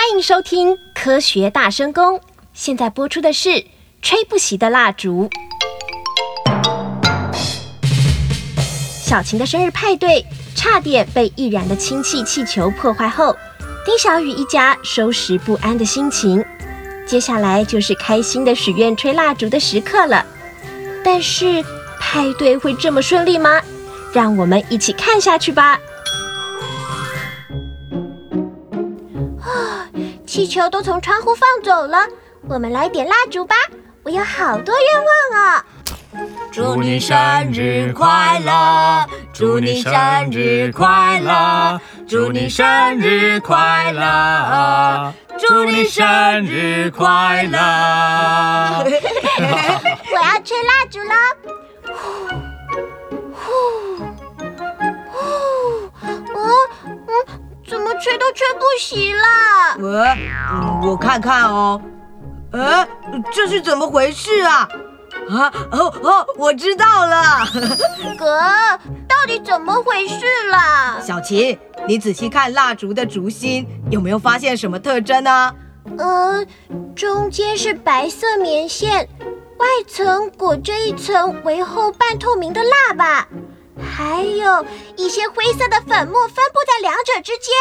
欢迎收听《科学大声公》，现在播出的是吹不熄的蜡烛。小晴的生日派对差点被易燃的氢气气球破坏后，丁小雨一家收拾不安的心情。接下来就是开心的许愿吹蜡烛的时刻了。但是派对会这么顺利吗？让我们一起看下去吧。气球都从窗户放走了，我们来点蜡烛吧。我有好多愿望啊！祝你生日快乐！祝你生日快乐！祝你生日快乐！祝你生日快乐！我要吹蜡烛了！吹都吹不熄了？呃，我看看哦。呃，这是怎么回事啊？啊哦哦，我知道了。哥，到底怎么回事啦？小琴，你仔细看蜡烛的烛芯，有没有发现什么特征呢？呃，中间是白色棉线，外层裹着一层为厚半透明的蜡吧，还有一些灰色的粉末分布在两者之间。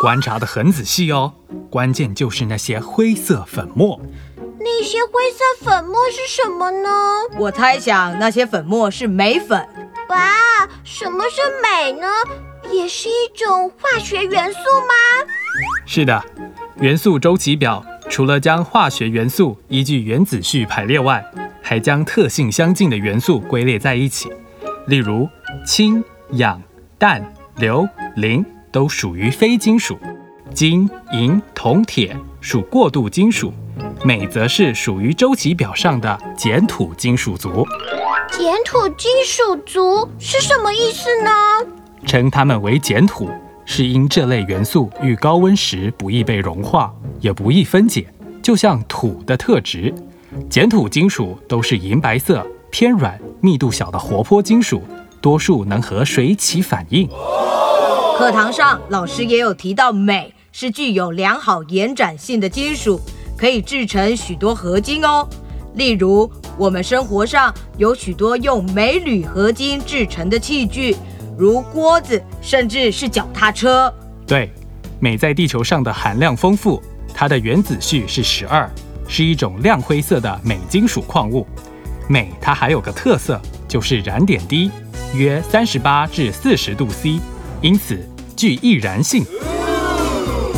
观察的很仔细哦，关键就是那些灰色粉末。那些灰色粉末是什么呢？我猜想那些粉末是镁粉。哇，什么是镁呢？也是一种化学元素吗？是的，元素周期表除了将化学元素依据原子序排列外，还将特性相近的元素归类在一起。例如，氢、氧、氮、硫、磷都属于非金属，金、银、铜、铁属过渡金属。镁则是属于周期表上的碱土金属族。碱土金属族是什么意思呢？称它们为碱土，是因这类元素遇高温时不易被融化，也不易分解，就像土的特质。碱土金属都是银白色、偏软、密度小的活泼金属，多数能和水起反应。课堂上老师也有提到，镁是具有良好延展性的金属。可以制成许多合金哦，例如我们生活上有许多用镁铝合金制成的器具，如锅子，甚至是脚踏车。对，镁在地球上的含量丰富，它的原子序是十二，是一种亮灰色的镁金属矿物。镁它还有个特色，就是燃点低，约三十八至四十度 C，因此具易燃性。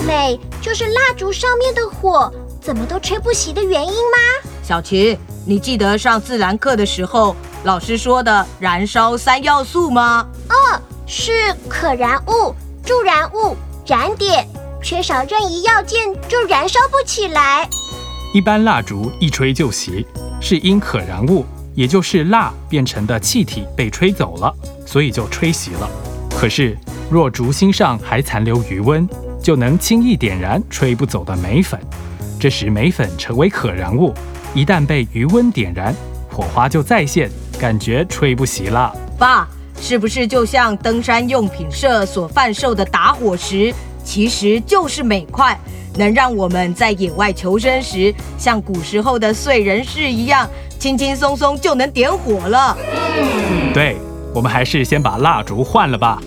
美就是蜡烛上面的火。怎么都吹不熄的原因吗？小琪，你记得上自然课的时候老师说的燃烧三要素吗？哦，是可燃物、助燃物、燃点，缺少任意要件就燃烧不起来。一般蜡烛一吹就熄，是因可燃物，也就是蜡变成的气体被吹走了，所以就吹熄了。可是若烛芯上还残留余温，就能轻易点燃吹不走的煤粉。这时煤粉成为可燃物，一旦被余温点燃，火花就再现，感觉吹不熄了。爸，是不是就像登山用品社所贩售的打火石，其实就是镁块，能让我们在野外求生时，像古时候的燧人氏一样，轻轻松松就能点火了。嗯对，我们还是先把蜡烛换了吧。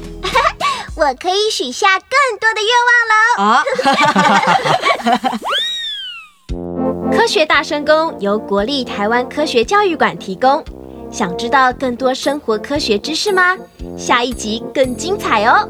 我可以许下更多的愿望喽。啊！科学大声公由国立台湾科学教育馆提供。想知道更多生活科学知识吗？下一集更精彩哦！